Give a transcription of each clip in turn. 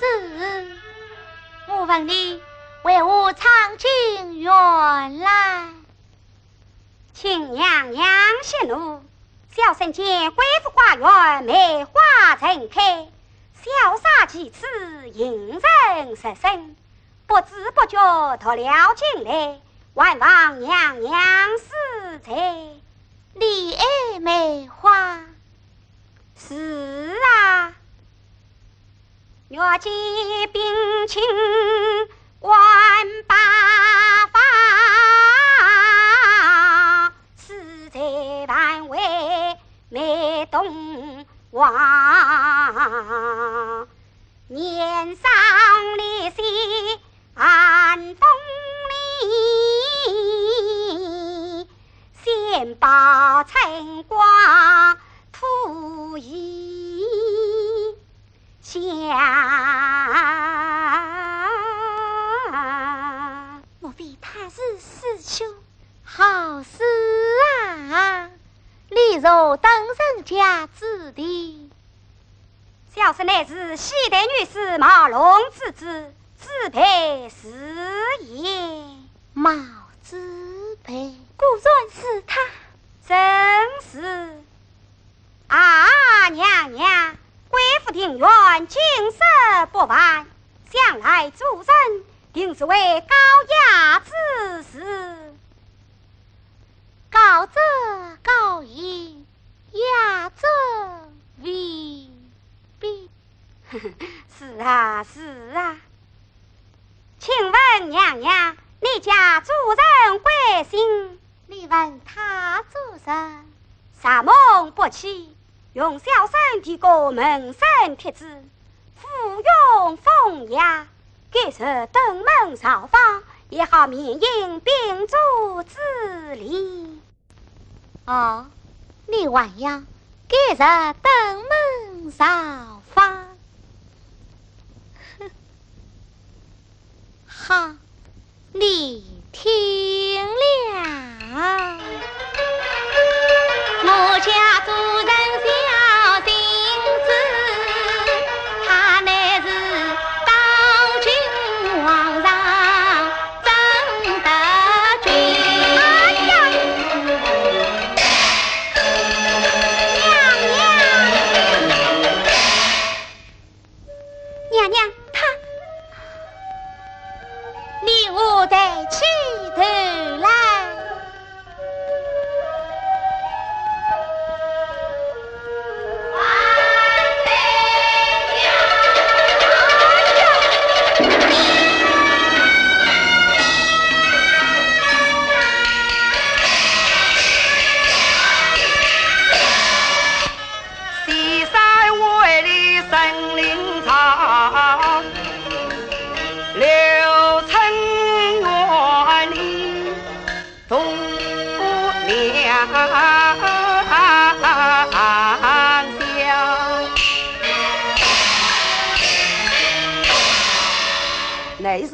子，我问你，为何长进远来？请娘娘息怒。小生见贵妇花园梅花盛开，潇洒其次，引人入胜，不知不觉到了进来，万望娘娘赐彩。李爱梅花，是啊，若见冰清万八方，死在万位梅东王，年上立些寒风里。先报春光吐衣香，莫非他是师兄？好事啊！李若等人家子弟，小生乃是西代女士毛龙之子，自配是也。毛子培。果然是他，真是啊！娘娘，贵府庭院景色不凡，向来主人定是位高雅之士。高者高义，雅者未必。是啊，是啊。请问娘娘，你家主人贵姓？你问他做甚？啥梦不起？用小生提个门生帖子，附庸风雅，改设登门造访，也好免因宾主之礼。哦，你还要改设登门造访？好，你听了。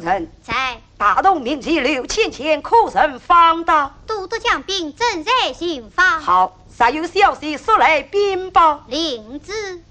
臣，在大同名妓刘倩倩可曾放到？都督将兵正在行方，好，若有消息速来禀报。领旨。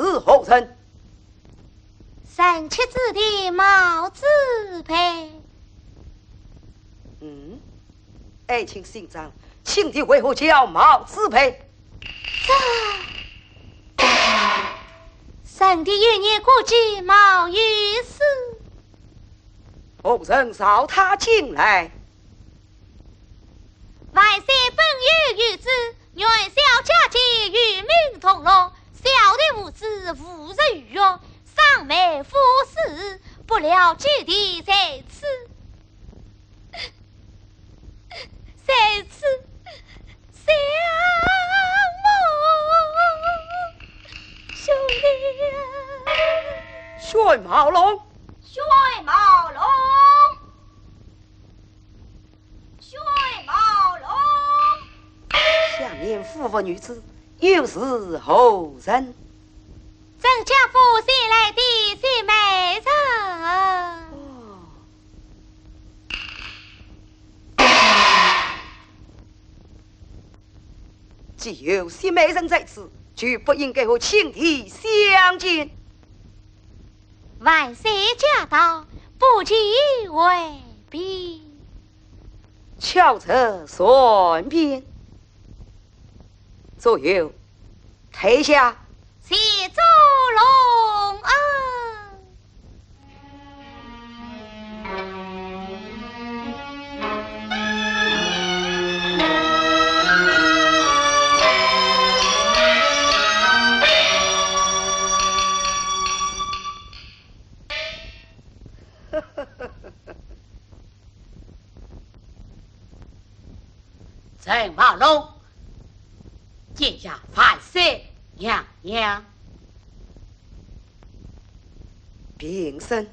谁是后人？神七子弟毛子培，嗯，爱卿姓张，请帝为何叫毛子培？神的一年过继毛于死，后人召他进来。万岁本有小的无知，无日愚庸，上未发誓，不了结弟在此，在此，相我兄弟。学毛龙，学毛龙，学毛龙。相面夫妇女子。又是何人？正家府新来的新美人。既有新美人在此，就不应该和亲弟相见。万岁驾到，不及未必。巧策算便。左右，退下。谢祖龙恩。陈茂龙，殿下万岁娘娘。平生，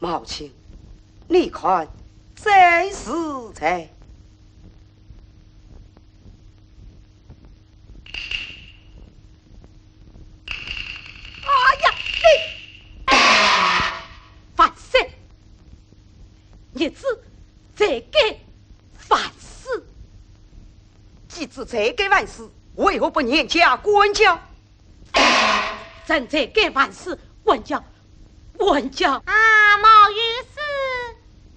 母亲，你看这是在？哎呀，你万岁！日子再给万事，既知再给万事，为何不念家管教？朕再给万事，管教，管教。啊，毛御史，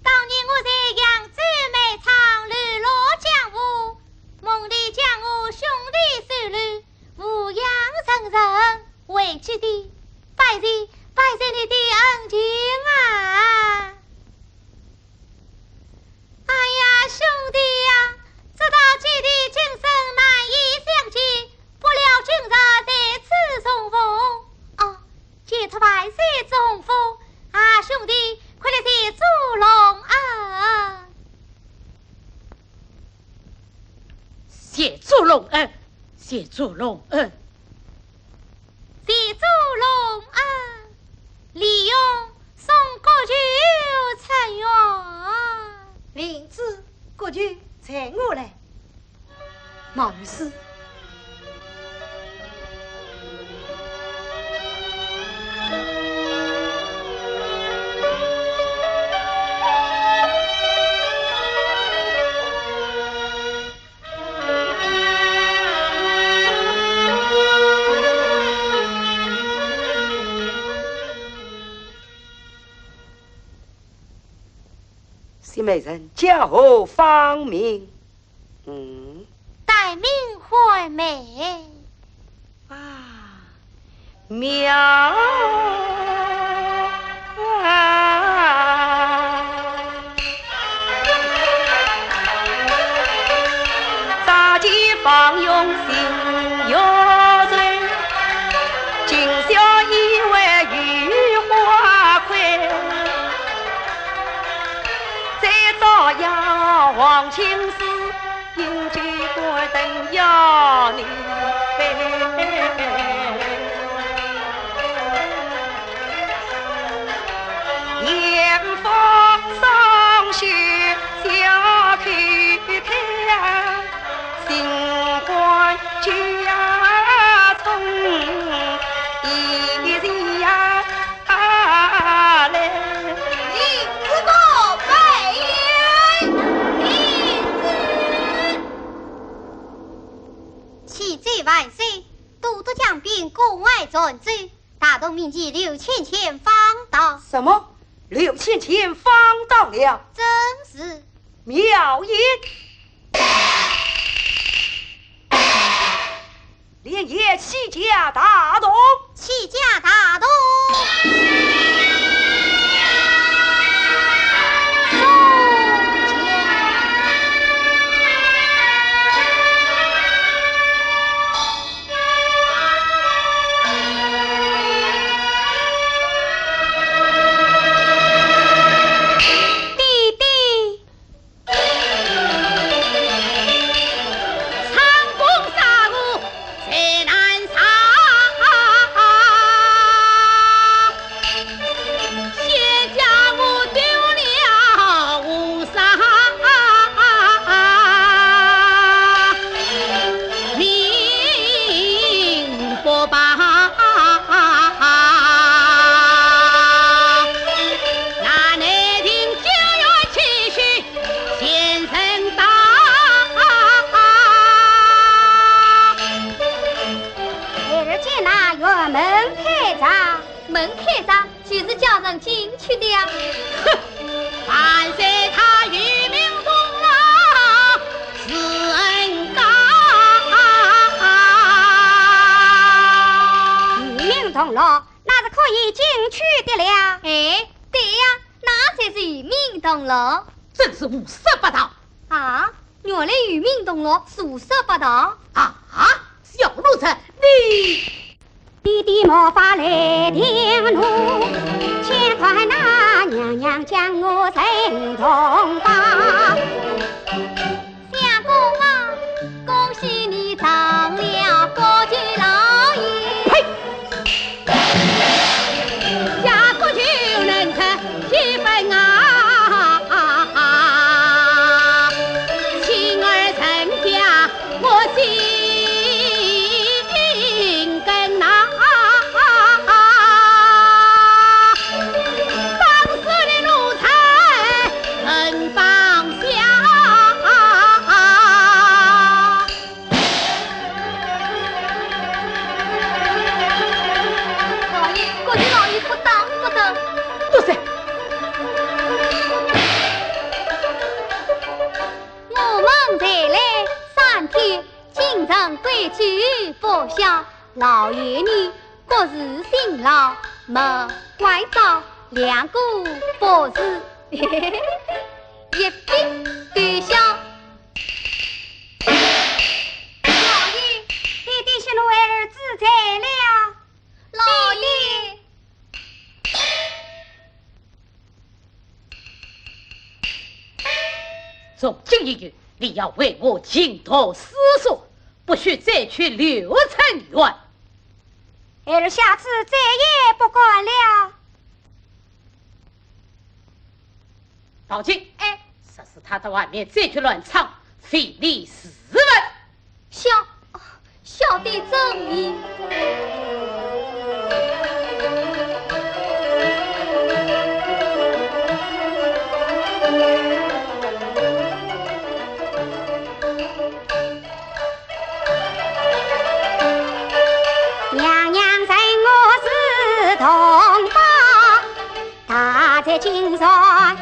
当年我在扬州卖场流落江湖，梦里将我兄弟收留，抚养成人，为妻的拜谢拜谢你的恩情啊！哎呀，兄弟呀，知道姐弟今生难以相见，不料今日在此重逢。哦，解脱万岁之洪福，啊，兄弟，快来谢主隆恩，谢祖龙恩，谢祖龙恩。谢祖龙恩，利用送国舅成员。领旨，国舅传我来。毛御史，新美人家何芳名？嗯，待明惠美，啊，妙啊！大吉放用青丝，迎接关灯要你。艳风霜雪笑开开，新官家从万岁，都督将兵攻外转州，大东民警刘倩倩方到，什么？刘倩倩方到了，真是妙言。连夜起驾大东，起驾大东。就是叫人进去的。哼，万岁，他与民同乐，是恩高。与民同乐，那是可以进去的了。哎，对呀，那才是与民同乐。真是无色不道啊！原来与民同乐，无色不道啊！小奴才，你。爹爹莫发雷霆怒，千块那娘娘将我身同绑。老爷你国事辛劳，没怪到两个博士，一并对笑。老爷，弟弟喜怒儿子在了。老爷，从今一日，你要为我倾吐思索。不许再去刘成元，儿下次再也不管了。报警，哎，说是他到外面再去乱唱，非礼斯文。小小弟正义。今上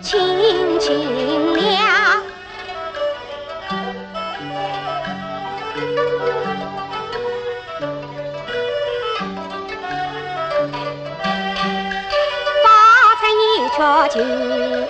轻轻了，八成一曲情情。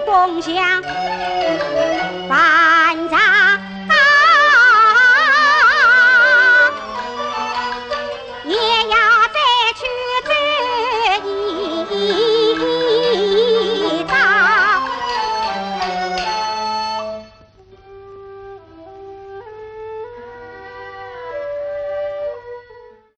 共享。